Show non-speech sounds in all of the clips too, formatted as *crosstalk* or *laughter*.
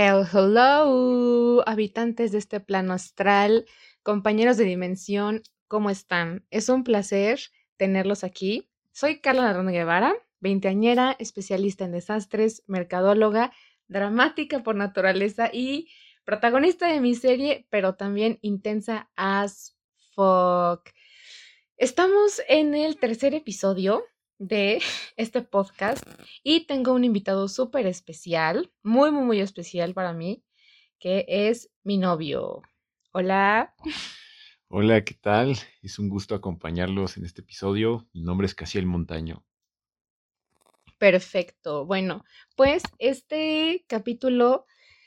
Hello, habitantes de este plano astral, compañeros de dimensión, ¿cómo están? Es un placer tenerlos aquí. Soy Carla Narón Guevara, veinteañera, especialista en desastres, mercadóloga, dramática por naturaleza y protagonista de mi serie, pero también intensa as fuck. Estamos en el tercer episodio de *laughs* este podcast y tengo un invitado súper especial, muy, muy, muy especial para mí, que es mi novio. Hola. Hola, ¿qué tal? Es un gusto acompañarlos en este episodio. Mi nombre es Casiel Montaño. Perfecto. Bueno, pues este capítulo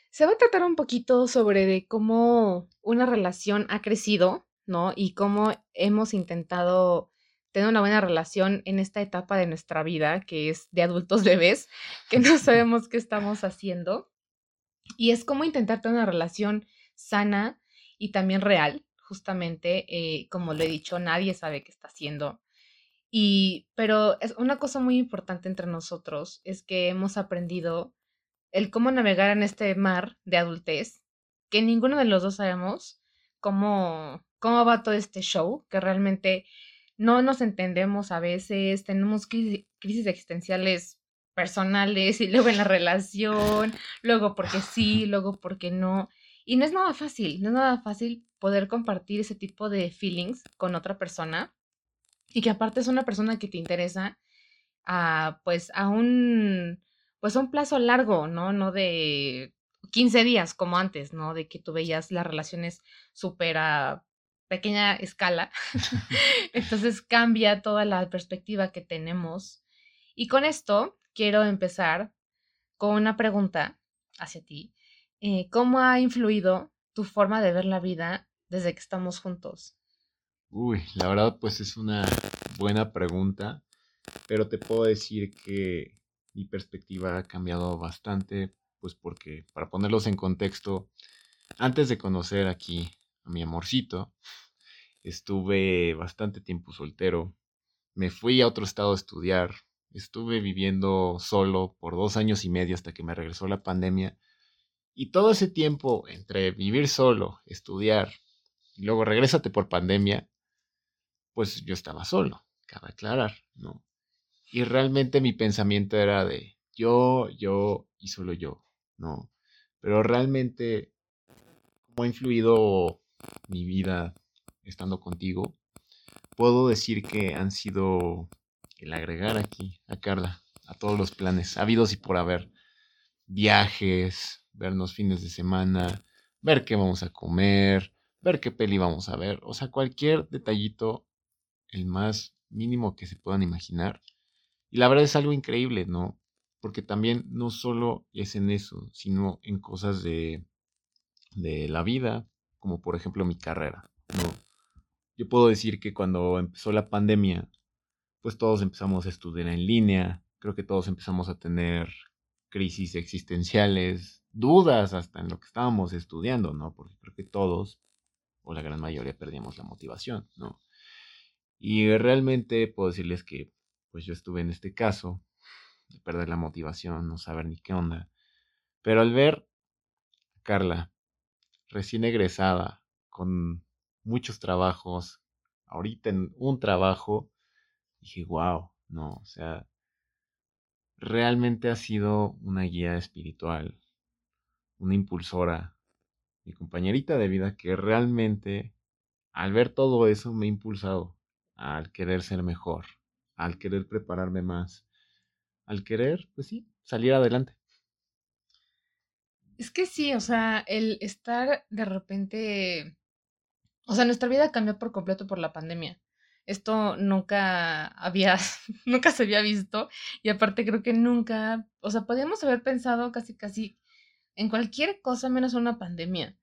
se va a tratar un poquito sobre de cómo una relación ha crecido, ¿no? Y cómo hemos intentado tener una buena relación en esta etapa de nuestra vida, que es de adultos *laughs* bebés, que no *laughs* sabemos qué estamos haciendo. Y es como intentar tener una relación sana y también real, justamente, eh, como lo he dicho, nadie sabe qué está haciendo. Y, pero es una cosa muy importante entre nosotros es que hemos aprendido el cómo navegar en este mar de adultez, que ninguno de los dos sabemos cómo, cómo va todo este show, que realmente no nos entendemos a veces, tenemos crisis, existenciales personales y luego en la relación, luego porque sí, luego porque no. Y no es nada fácil, no es nada fácil poder compartir ese tipo de feelings con otra persona y que aparte es una persona que te interesa a, pues a un pues a un plazo largo, ¿no? No de 15 días como antes, ¿no? De que tú veías las relaciones súper pequeña escala. *laughs* *laughs* Entonces cambia toda la perspectiva que tenemos. Y con esto quiero empezar con una pregunta hacia ti. Eh, ¿Cómo ha influido tu forma de ver la vida desde que estamos juntos? Uy, la verdad pues es una buena pregunta, pero te puedo decir que mi perspectiva ha cambiado bastante, pues porque, para ponerlos en contexto, antes de conocer aquí a mi amorcito, estuve bastante tiempo soltero. Me fui a otro estado a estudiar. Estuve viviendo solo por dos años y medio hasta que me regresó la pandemia. Y todo ese tiempo entre vivir solo, estudiar y luego regrésate por pandemia, pues yo estaba solo, cabe aclarar, ¿no? Y realmente mi pensamiento era de yo, yo y solo yo, ¿no? Pero realmente, ¿cómo ha influido mi vida estando contigo, puedo decir que han sido el agregar aquí a Carla a todos los planes habidos y por haber. Viajes, vernos fines de semana, ver qué vamos a comer, ver qué peli vamos a ver, o sea, cualquier detallito, el más mínimo que se puedan imaginar. Y la verdad es algo increíble, ¿no? Porque también no solo es en eso, sino en cosas de, de la vida, como por ejemplo mi carrera, ¿no? Yo puedo decir que cuando empezó la pandemia, pues todos empezamos a estudiar en línea, creo que todos empezamos a tener crisis existenciales, dudas hasta en lo que estábamos estudiando, ¿no? Porque creo que todos, o la gran mayoría, perdíamos la motivación, ¿no? Y realmente puedo decirles que, pues yo estuve en este caso, de perder la motivación, no saber ni qué onda. Pero al ver a Carla, recién egresada, con muchos trabajos, ahorita en un trabajo, dije, wow, no, o sea, realmente ha sido una guía espiritual, una impulsora, mi compañerita de vida que realmente al ver todo eso me ha impulsado al querer ser mejor, al querer prepararme más, al querer, pues sí, salir adelante. Es que sí, o sea, el estar de repente o sea, nuestra vida cambió por completo por la pandemia. Esto nunca había, *laughs* nunca se había visto y aparte creo que nunca, o sea, podíamos haber pensado casi, casi en cualquier cosa menos una pandemia.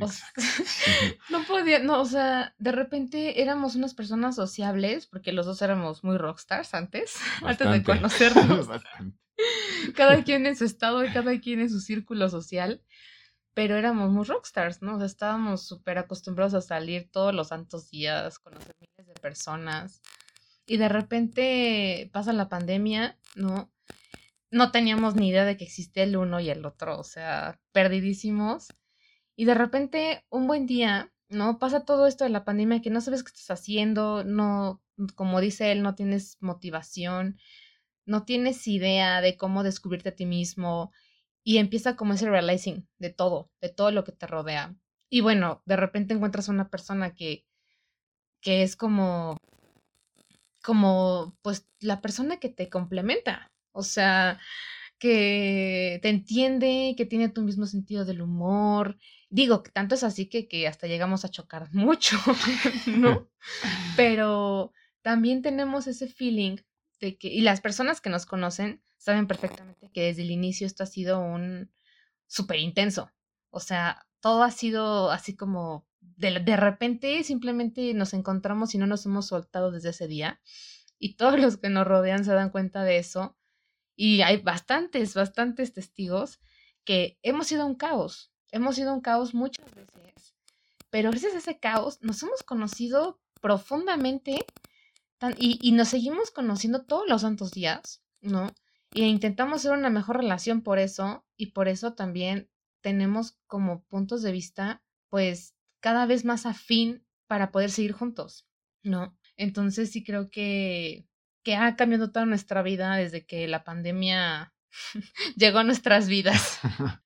O sea, *laughs* no podía, no, o sea, de repente éramos unas personas sociables, porque los dos éramos muy rockstars antes, *laughs* antes de conocernos. Cada quien en su estado y cada quien en su círculo social pero éramos muy rockstars, ¿no? Estábamos súper acostumbrados a salir todos los santos días, conocer miles de personas. Y de repente pasa la pandemia, ¿no? no teníamos ni idea de que existía el uno y el otro, o sea, perdidísimos. Y de repente, un buen día, ¿no? Pasa todo esto de la pandemia que no sabes qué estás haciendo, no, como dice él, no tienes motivación, no tienes idea de cómo descubrirte a ti mismo y empieza como ese realizing de todo, de todo lo que te rodea. Y bueno, de repente encuentras a una persona que, que es como, como, pues, la persona que te complementa. O sea, que te entiende, que tiene tu mismo sentido del humor. Digo, tanto es así que, que hasta llegamos a chocar *laughs* mucho, ¿no? *laughs* Pero también tenemos ese feeling de que, y las personas que nos conocen saben perfectamente que desde el inicio esto ha sido un súper intenso. O sea, todo ha sido así como de, de, repente simplemente nos encontramos y no nos hemos soltado desde ese día. Y todos *laughs* los que nos rodean se dan cuenta de eso. Y hay bastantes, bastantes testigos que hemos sido un caos. Hemos sido un caos muchas veces. Pero gracias a ese caos nos hemos conocido profundamente y, nos seguimos conociendo todos los santos días, ¿no? Y intentamos hacer una mejor relación por eso y por eso también tenemos como puntos de vista pues cada vez más afín para poder seguir juntos, ¿no? Entonces sí creo que, que ha cambiado toda nuestra vida desde que la pandemia *laughs* llegó a nuestras vidas. *laughs*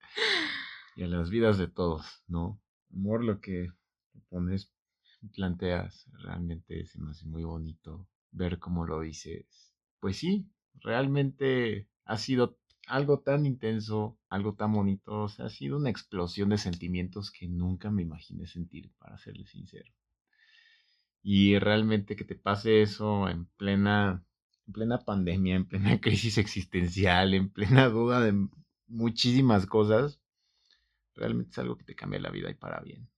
y a las vidas de todos, ¿no? Amor, lo que pones, planteas, realmente se me hace muy bonito ver cómo lo dices. Pues sí, realmente ha sido algo tan intenso, algo tan bonito, o sea, ha sido una explosión de sentimientos que nunca me imaginé sentir, para serle sincero. Y realmente que te pase eso en plena, en plena pandemia, en plena *laughs* crisis existencial, en plena duda de muchísimas cosas, realmente es algo que te cambia la vida y para bien.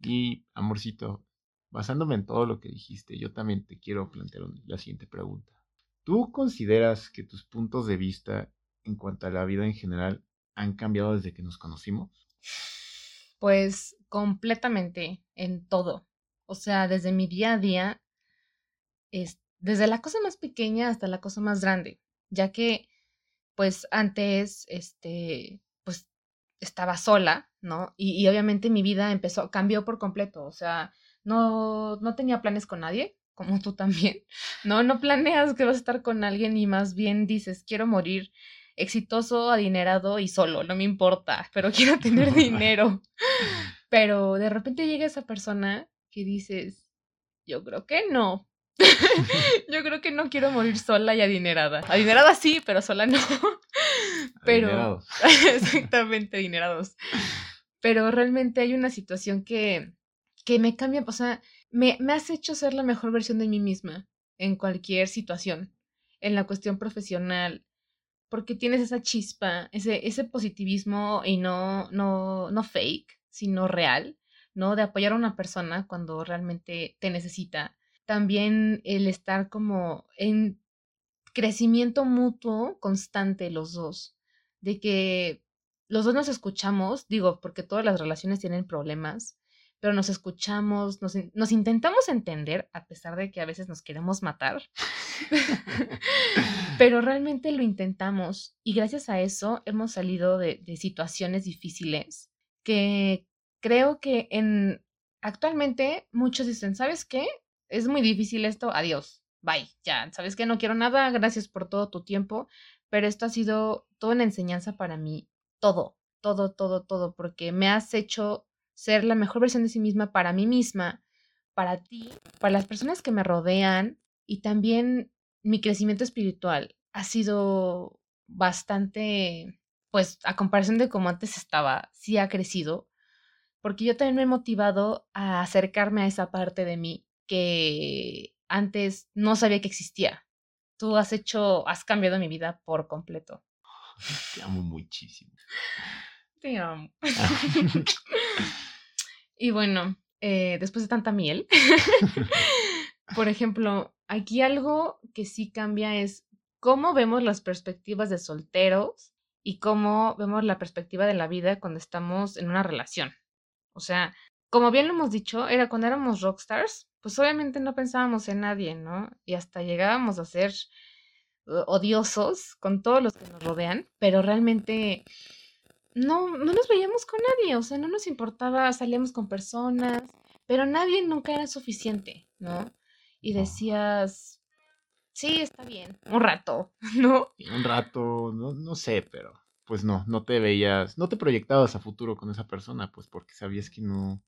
Y, amorcito, basándome en todo lo que dijiste, yo también te quiero plantear la siguiente pregunta. ¿Tú consideras que tus puntos de vista en cuanto a la vida en general han cambiado desde que nos conocimos? Pues completamente en todo. O sea, desde mi día a día, es, desde la cosa más pequeña hasta la cosa más grande, ya que pues antes, este, pues estaba sola, ¿no? Y, y obviamente mi vida empezó, cambió por completo, o sea, no, no tenía planes con nadie, como tú también, *laughs* ¿no? No planeas que vas a estar con alguien y más bien dices, quiero morir exitoso, adinerado y solo, no me importa, pero quiero tener *laughs* dinero. *laughs* Pero de repente llega esa persona que dices, yo creo que no. yo creo que no quiero morir sola y adinerada. Adinerada sí, pero sola no. pero exactamente adinerados. Pero realmente hay una situación que que me cambia, o sea, me, me has hecho ser la mejor versión de mí misma en cualquier situación, en la cuestión profesional, porque tienes esa chispa, ese, ese positivismo y no, no, no fake, sino real, ¿no? De apoyar a una persona cuando realmente te necesita. También el estar como en crecimiento mutuo constante los dos, de que los dos nos escuchamos, digo, porque todas las relaciones tienen problemas, pero nos escuchamos, nos, nos, intentamos entender, a pesar de que a veces nos queremos matar, *laughs* pero realmente lo intentamos y gracias a eso hemos salido de, de, situaciones difíciles que creo que en actualmente muchos dicen, ¿sabes qué? Es muy difícil esto, adiós, bye, ya, ¿sabes qué? No quiero nada, gracias por todo tu tiempo, pero esto ha sido toda una enseñanza para mí, todo, todo, todo, todo, porque me has hecho ser la mejor versión de sí misma para mí misma, para ti, para las personas que me rodean y también mi crecimiento espiritual ha sido bastante, pues a comparación de como antes estaba, sí ha crecido, porque yo también me he motivado a acercarme a esa parte de mí que antes no sabía que existía. Tú has hecho, has cambiado mi vida por completo. Te amo muchísimo. Te amo. *laughs* *laughs* y bueno, eh, después de tanta miel, *laughs* *laughs* por ejemplo, aquí algo que sí cambia es cómo vemos las perspectivas de solteros y cómo vemos la perspectiva de la vida cuando estamos en una relación. O sea, como bien lo hemos dicho, era cuando éramos rockstars, pues obviamente no pensábamos en nadie, ¿no? Y hasta llegábamos a ser odiosos con todos los que nos rodean, pero realmente no, no nos veíamos con nadie, o sea, no nos importaba, salíamos con personas, pero nadie nunca era suficiente, ¿no? Y decías, sí, está bien, un rato, *laughs* ¿no? Un rato, no, no sé, pero pues no, no te veías, no te proyectabas a futuro con esa persona, pues porque sabías que no,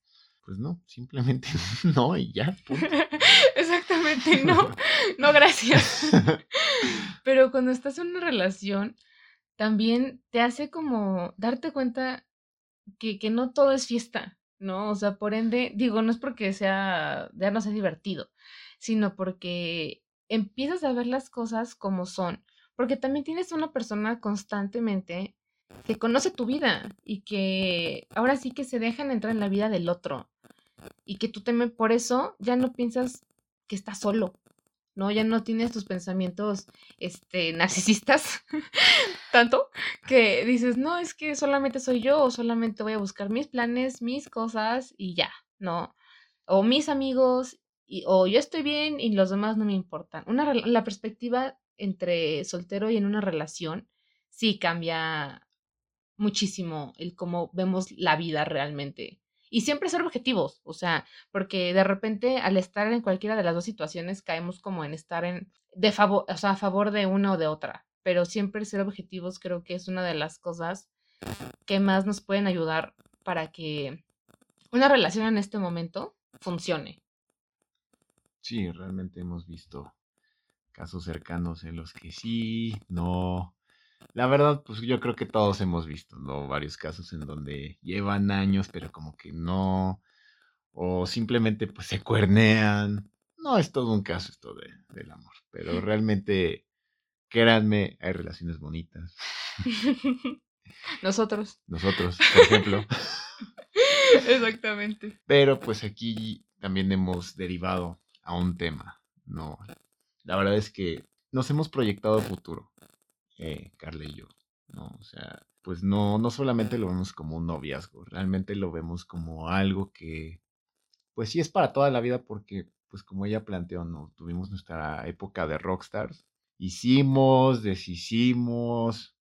pues no, simplemente *laughs* no y ya. *laughs* Exactamente, no, no, gracias. Pero cuando estás en una relación, también te hace como darte cuenta que, que no todo es fiesta, ¿no? O sea, por ende, digo, no es porque sea, ya no sea divertido, sino porque empiezas a ver las cosas como son, porque también tienes una persona constantemente que conoce tu vida y que ahora sí que se dejan entrar en la vida del otro y que tú temes por eso ya no piensas que estás solo, ¿no? Ya no tienes tus pensamientos este, *laughs* narcisistas tanto que dices, no, es que solamente soy yo o solamente voy a buscar mis planes, mis cosas y ya, ¿no? O mis amigos, y, o yo estoy bien y los demás no me importan. Una, la perspectiva entre soltero y en una relación sí cambia muchísimo el cómo vemos la vida realmente y siempre ser objetivos, o sea, porque de repente al estar en cualquiera de las dos situaciones caemos como en estar en de favor, o sea, a favor de una o de otra, pero siempre ser objetivos creo que es una de las cosas que más nos pueden ayudar para que una relación en este momento funcione. Sí, realmente hemos visto casos cercanos en los que sí, no, la verdad, pues yo creo que todos hemos visto, ¿no? Varios casos en donde llevan años, pero como que no, o simplemente pues se cuernean. No es todo un caso esto de, del amor, pero *laughs* realmente, créanme, hay relaciones bonitas. *laughs* Nosotros. Nosotros, por ejemplo. *laughs* Exactamente. Pero pues aquí también hemos derivado a un tema, ¿no? La verdad es que nos hemos proyectado futuro eh, Carla y yo, ¿no? O sea, pues no, no solamente lo vemos como un noviazgo, realmente lo vemos como algo que, pues sí es para toda la vida porque, pues como ella planteó, ¿no? Tuvimos nuestra época de rockstars, hicimos, deshicimos,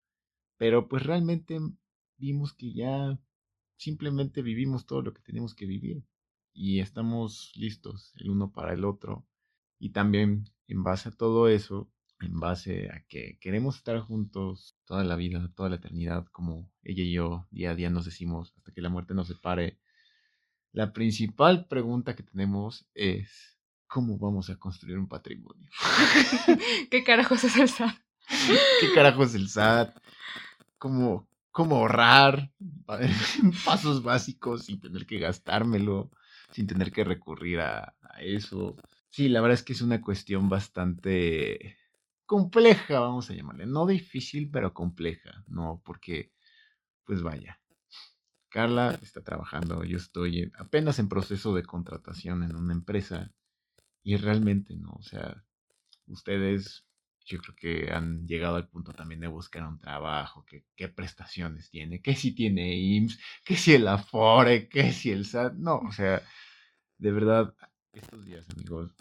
pero pues realmente vimos que ya simplemente vivimos todo lo que tenemos que vivir y estamos listos el uno para el otro. Y también en base a todo eso, en base a que queremos estar juntos toda la vida, toda la eternidad, como ella y yo día a día nos decimos, hasta que la muerte nos separe. La principal pregunta que tenemos es, ¿cómo vamos a construir un patrimonio? *laughs* ¿Qué carajos es el SAT? *laughs* ¿Qué carajos es el SAT? ¿Cómo, cómo ahorrar? *laughs* Pasos básicos sin tener que gastármelo, sin tener que recurrir a, a eso. Sí, la verdad es que es una cuestión bastante compleja, vamos a llamarle. No difícil, pero compleja, ¿no? Porque, pues vaya, Carla está trabajando, yo estoy apenas en proceso de contratación en una empresa y realmente, ¿no? O sea, ustedes yo creo que han llegado al punto también de buscar un trabajo, qué prestaciones tiene, que si tiene IMSS, que si el Afore, que si el SAT, no, o sea, de verdad, estos días, amigos,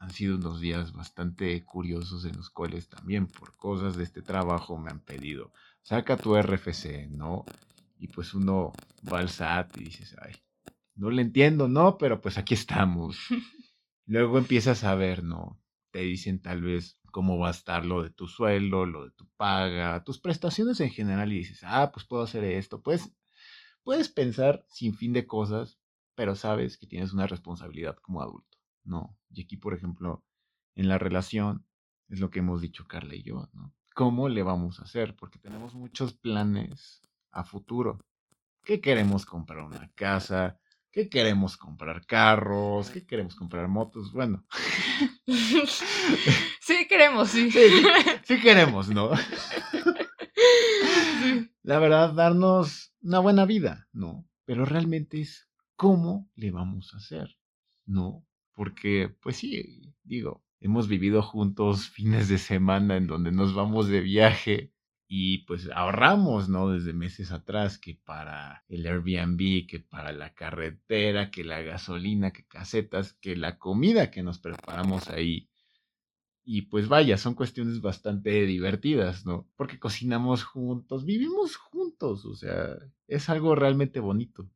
han sido unos días bastante curiosos en los cuales también por cosas de este trabajo me han pedido, saca tu RFC, ¿no? Y pues uno va al SAT y dices, ay, no le entiendo, ¿no? Pero pues aquí estamos. *laughs* Luego empiezas a ver, ¿no? Te dicen tal vez cómo va a estar lo de tu sueldo, lo de tu paga, tus prestaciones en general y dices, ah, pues puedo hacer esto. Pues puedes pensar sin fin de cosas, pero sabes que tienes una responsabilidad como adulto. No. Y aquí, por ejemplo, en la relación, es lo que hemos dicho Carla y yo, ¿no? ¿Cómo le vamos a hacer? Porque tenemos muchos planes a futuro. ¿Qué queremos comprar una casa? ¿Qué queremos comprar carros? ¿Qué queremos comprar motos? Bueno. *laughs* Sí, queremos, sí. Sí, queremos, ¿no? La verdad, darnos una buena vida, ¿no? Pero realmente es cómo le vamos a hacer, ¿no? Porque, pues sí, digo, hemos vivido juntos fines de semana en donde nos vamos de viaje y pues ahorramos, ¿no? Desde meses atrás, que para el Airbnb, que para la carretera, que la gasolina, que casetas, que la comida que nos preparamos ahí. Y pues vaya, son cuestiones bastante divertidas, ¿no? Porque cocinamos juntos, vivimos juntos, o sea, es algo realmente bonito.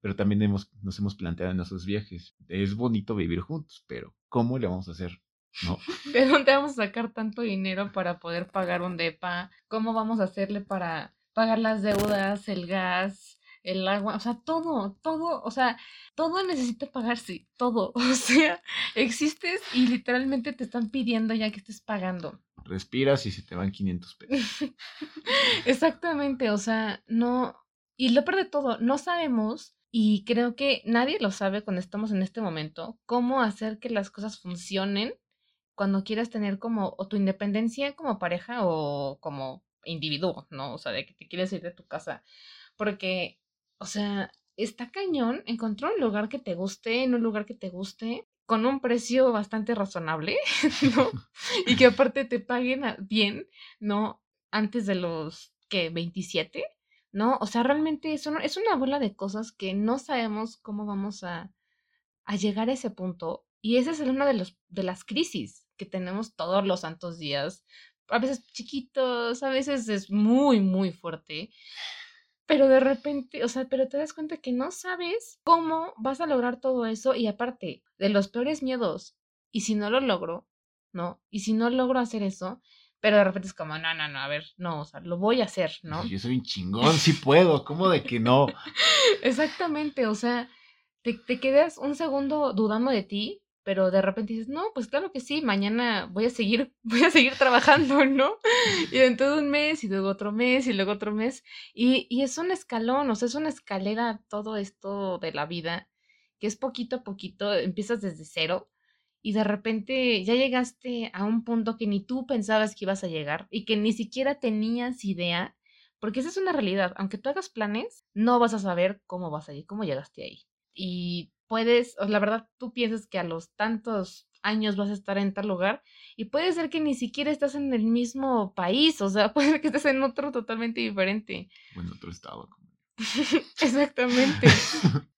Pero también hemos, nos hemos planteado en esos viajes, es bonito vivir juntos, pero ¿cómo le vamos a hacer? ¿No? *laughs* ¿De dónde vamos a sacar tanto dinero para poder pagar un DEPA? ¿Cómo vamos a hacerle para pagar las deudas, el gas, el agua, o sea, todo, todo, o sea, todo necesita pagarse, todo, *laughs* o sea, existes y literalmente te están pidiendo ya que estés pagando. Respiras y se te van 500 *laughs* pesos. Exactamente, o sea, no, y lo peor de todo, no sabemos y creo que nadie lo sabe cuando estamos en este momento, cómo hacer que las cosas funcionen cuando quieras tener como o tu independencia como pareja o como individuo, ¿no? O sea, de que te quieres ir de tu casa. Porque o sea, está cañón encontrar un lugar que te guste, en un lugar que te guste, con un precio bastante razonable, *laughs* ¿no? Y que aparte te paguen bien, ¿no? Antes de los, ¿qué? 27, ¿no? O sea, realmente es es una bola de cosas que no sabemos cómo vamos a, a llegar a ese punto. Y esa es una de, los, de las crisis que tenemos todos los santos días. A veces chiquitos, a veces es muy, muy fuerte pero de repente, o sea, pero te das cuenta que no sabes cómo vas a lograr todo eso y aparte de los peores miedos, y si no lo logro, ¿no? Y si no logro hacer eso, pero de repente es como, no, no, no, a ver, no, o sea, lo voy a hacer, ¿no? Yo soy un chingón, sí puedo, ¿cómo de que no? *laughs* Exactamente, o sea, te, te quedas un segundo dudando de ti pero de repente dices, no, pues claro que sí, mañana voy a seguir, *laughs* voy a seguir trabajando, ¿no? Y dentro de un mes, y luego otro mes, y luego otro mes, y, y es un escalón, o sea, es una escalera todo esto de la vida, que es poquito a poquito, empiezas desde cero, y de repente ya llegaste a un punto que ni tú pensabas que ibas a llegar, y que ni siquiera tenías idea, porque esa es una realidad, aunque tú hagas planes, no vas a saber cómo vas a ir, cómo llegaste ahí. Y puedes, o la verdad, tú piensas que a los tantos años vas a estar en tal lugar y puede ser que ni siquiera estás en el mismo país, o sea, *laughs* puede ser que estés en otro totalmente diferente. O en otro estado. *laughs* Exactamente. *laughs*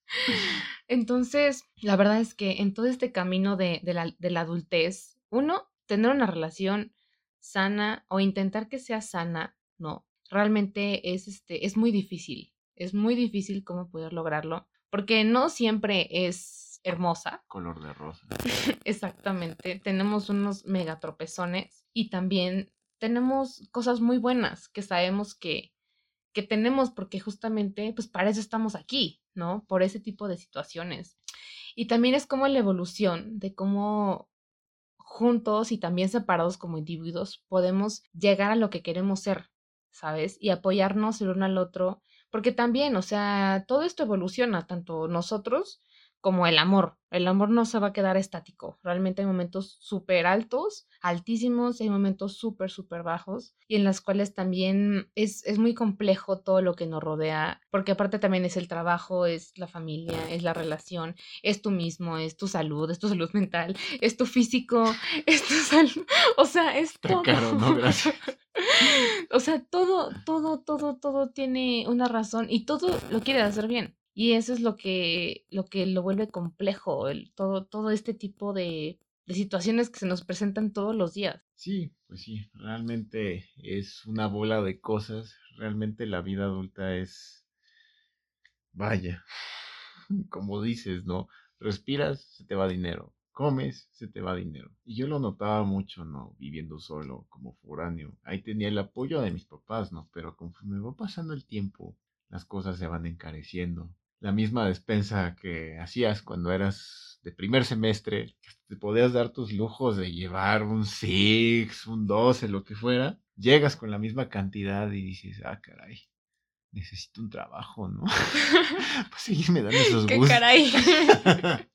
Entonces, la verdad es que en todo este camino de, de, la, de la adultez, uno, tener una relación sana o intentar que sea sana, no, realmente es, este, es muy difícil. Es muy difícil cómo poder lograrlo porque no siempre es hermosa. Color de rosa. *laughs* Exactamente. Tenemos unos mega tropezones y también tenemos cosas muy buenas que sabemos que, que tenemos porque justamente, pues para eso estamos aquí, ¿no? Por ese tipo de situaciones. Y también es como la evolución de cómo juntos y también separados como individuos podemos llegar a lo que queremos ser, ¿sabes? Y apoyarnos el uno al otro porque también, o sea, todo esto evoluciona, tanto nosotros como el amor. El amor no se va a quedar estático. Realmente hay momentos súper altos, altísimos, y hay momentos súper, súper bajos, y en las cuales también es, es muy complejo todo lo que nos rodea, porque aparte también es el trabajo, es la familia, es la relación, es tú mismo, es tu salud, es tu salud mental, es tu físico, *laughs* es tu salud. O sea, es todo. Caro, ¿no? Gracias. *laughs* o sea, todo, todo, todo, todo tiene una razón y todo lo quiere hacer bien. Y eso es lo que lo, que lo vuelve complejo, el, todo, todo este tipo de, de situaciones que se nos presentan todos los días. Sí, pues sí, realmente es una bola de cosas. Realmente la vida adulta es, vaya, *laughs* como dices, ¿no? Respiras, se te va dinero comes, se te va dinero. Y yo lo notaba mucho, ¿no? Viviendo solo, como foráneo. Ahí tenía el apoyo de mis papás, ¿no? Pero conforme va pasando el tiempo, las cosas se van encareciendo. La misma despensa que hacías cuando eras de primer semestre, te podías dar tus lujos de llevar un Six, un 12, lo que fuera. Llegas con la misma cantidad y dices, ah, caray, necesito un trabajo, ¿no? *laughs* pues seguirme dando esos *laughs* gustos. ¿Qué caray? *laughs*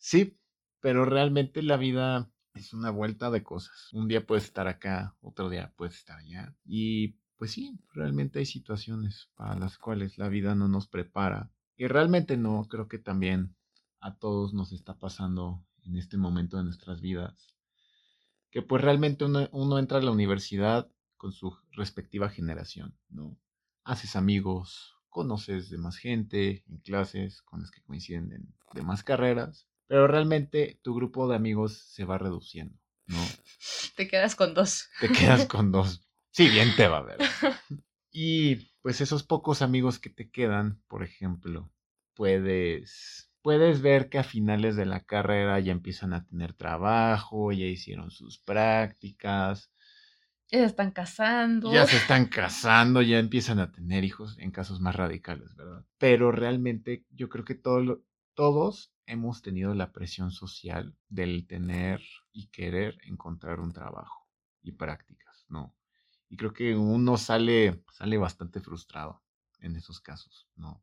Sí, pero realmente la vida es una vuelta de cosas. Un día puedes estar acá, otro día puedes estar allá. Y pues sí, realmente hay situaciones para las cuales la vida no nos prepara. Y realmente no, creo que también a todos nos está pasando en este momento de nuestras vidas. Que pues realmente uno, entra a la universidad con su respectiva generación, ¿no? Haces amigos, conoces de más gente en clases con las que coinciden en demás carreras pero realmente tu grupo de amigos se va reduciendo. ¿no? *laughs* Te quedas con dos. Te quedas *laughs* con dos. Sí, bien te va a ver. *laughs* Y pues esos pocos amigos que te quedan, por ejemplo, puedes, puedes ver que a finales de la carrera ya empiezan a tener trabajo, ya hicieron sus prácticas. Ya se están casando. Ya se están casando, ya empiezan a tener hijos en casos más radicales, ¿verdad? Pero realmente yo creo que todos hemos tenido la presión social del tener y querer encontrar un trabajo y prácticas, ¿no? Y creo que uno sale, sale bastante frustrado en esos casos, ¿no?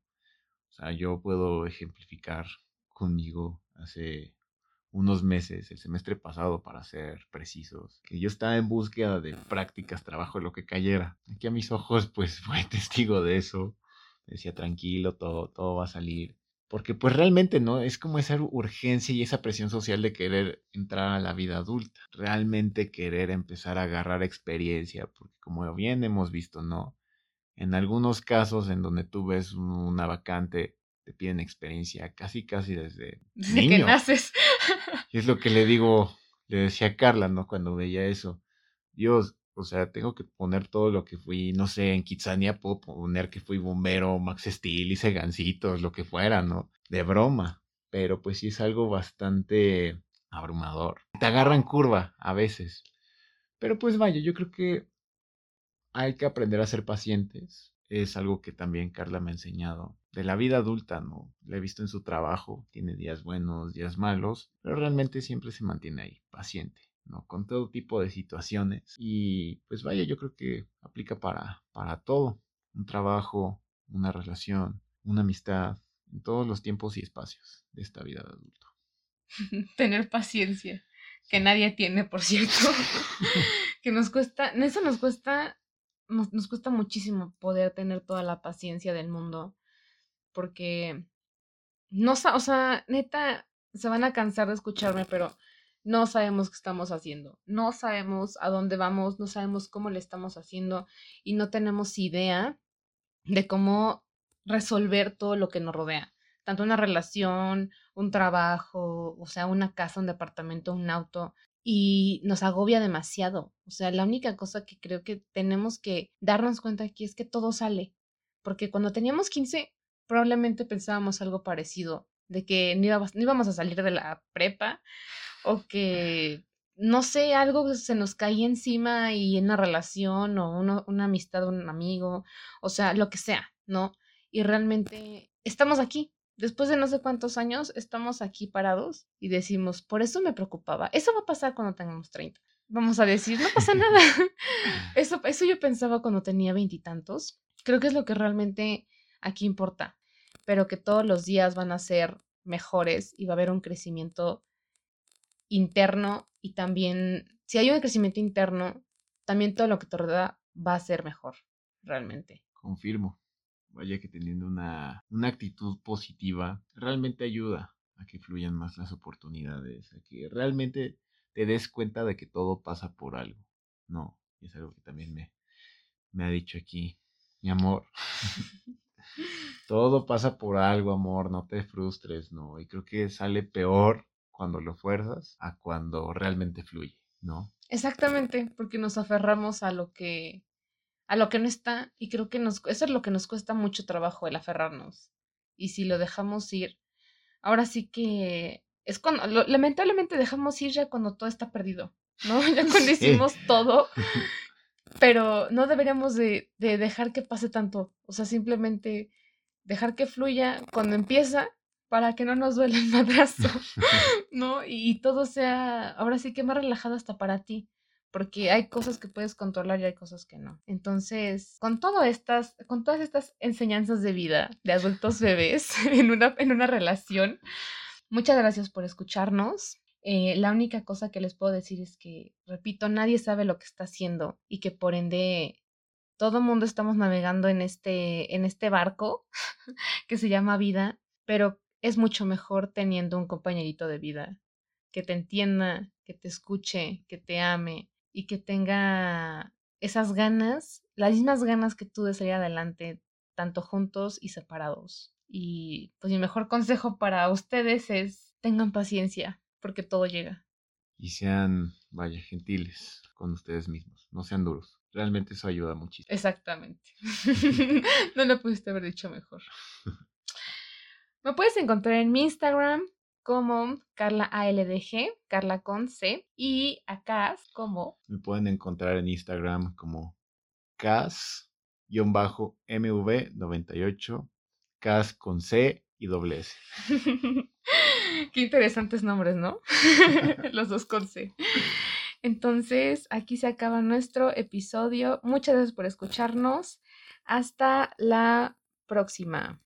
O sea, yo puedo ejemplificar conmigo hace unos meses, el semestre pasado, para ser precisos, que yo estaba en búsqueda de prácticas, trabajo, lo que cayera. Aquí a mis ojos, pues *laughs* fue testigo de eso. Decía, tranquilo, todo, todo va a salir. Porque pues realmente no, es como esa urgencia y esa presión social de querer entrar a la vida adulta, realmente querer empezar a agarrar experiencia, porque como bien hemos visto, ¿no? En algunos casos en donde tú ves una vacante, te piden experiencia casi casi desde, *laughs* desde que naces. Y es lo que le digo, le decía a Carla, ¿no? Cuando veía eso. Dios, o sea, tengo que poner todo lo que fui, no sé, en Kitsania puedo poner que fui bombero, Max Steel, hice gancitos, lo que fuera, ¿no? De broma. Pero pues sí es algo bastante abrumador. Te agarran curva a veces. Pero pues vaya, yo creo que hay que aprender a ser pacientes. Es algo que también Carla me ha enseñado. De la vida adulta, ¿no? La he visto en su trabajo. Tiene días buenos, días malos. Pero realmente siempre se mantiene ahí, paciente. ¿No? Con todo tipo de situaciones. Y pues vaya, yo creo que aplica para, para todo. Un trabajo, una relación, una amistad, en todos los tiempos y espacios de esta vida de adulto. *laughs* Tener paciencia, que nadie tiene, por cierto. *laughs* que nos cuesta, eso nos cuesta, nos, nos cuesta muchísimo poder tener toda la paciencia del mundo. Porque no, o sea, neta, se van a cansar de escucharme, pero no sabemos qué estamos haciendo, no sabemos a dónde vamos, no sabemos cómo le estamos haciendo y no tenemos idea de cómo resolver todo lo que nos rodea, tanto una relación, un trabajo, o sea, una casa, un departamento, un auto, y nos agobia demasiado. O sea, la única cosa que creo que tenemos que darnos cuenta aquí es que todo sale, porque cuando teníamos 15 probablemente pensábamos algo parecido, de que no íbamos, no íbamos a salir de la prepa o que, no sé, algo se nos cae encima y en una relación o una amistad, un amigo, o sea, lo que sea, ¿no? Y realmente estamos aquí. Después de no sé cuántos años, estamos aquí parados y decimos, por eso me preocupaba. Eso va a pasar cuando tengamos 30. Vamos a decir, no pasa nada. *laughs* Eso, eso yo pensaba cuando tenía veintitantos. Creo que es lo que realmente aquí importa, pero que todos los días van a ser mejores y va a haber un crecimiento interno y también, si hay un crecimiento interno, también todo lo que te rodea va a ser mejor, realmente. Confirmo. Vaya que teniendo una, una actitud positiva realmente ayuda a que fluyan más las oportunidades, a que realmente te des cuenta de que todo pasa por algo. No, y es algo que también me, me ha dicho aquí mi amor. *laughs* *laughs* todo pasa por algo, amor, no te frustres, ¿no? Y creo que sale peor cuando lo fuerzas a cuando realmente fluye, ¿no? Exactamente, porque nos aferramos a lo que a lo que no está y creo que nos eso es lo que nos cuesta mucho trabajo el aferrarnos. Y si lo dejamos ir, ahora sí que es cuando lamentablemente dejamos ir ya cuando todo está perdido, ¿no? *laughs* Ya cuando hicimos todo. *laughs* Pero no deberíamos de, de dejar que pase tanto, o sea, simplemente dejar que fluya cuando empieza para que no nos duele el madrazo, ¿no? Y, todo sea, ahora sí que más relajado hasta para ti, porque hay cosas que puedes controlar y hay cosas que no. Entonces, con todas estas, con todas estas enseñanzas de vida de adultos bebés *laughs* en una, en una relación, muchas gracias por escucharnos. Eh, la única cosa que les puedo decir es que, repito, nadie sabe lo que está haciendo y que por ende todo mundo estamos navegando en este, en este barco *laughs* que se llama vida, pero es mucho mejor teniendo un compañerito de vida que te entienda, que te escuche, que te ame y que tenga esas ganas, las mismas ganas que tú de salir adelante, tanto juntos y separados. Y pues mi mejor consejo para ustedes es tengan paciencia, porque todo llega. y sean, vaya, gentiles con ustedes mismos, no sean duros. Realmente eso ayuda muchísimo. Exactamente. *laughs* *laughs* no lo pudiste haber dicho mejor. *laughs* Me puedes encontrar en mi Instagram como Carla ALDG, Carla con C, y a Cas como... Me pueden encontrar en Instagram como Cas-MV98, Cas con C y doble S. *laughs* Qué interesantes nombres, ¿no? *laughs* Los dos con C. Entonces, aquí se acaba nuestro episodio. Muchas gracias por escucharnos. Hasta la próxima.